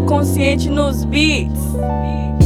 consciente nos beats.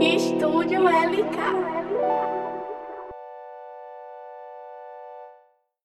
Estúdio LK.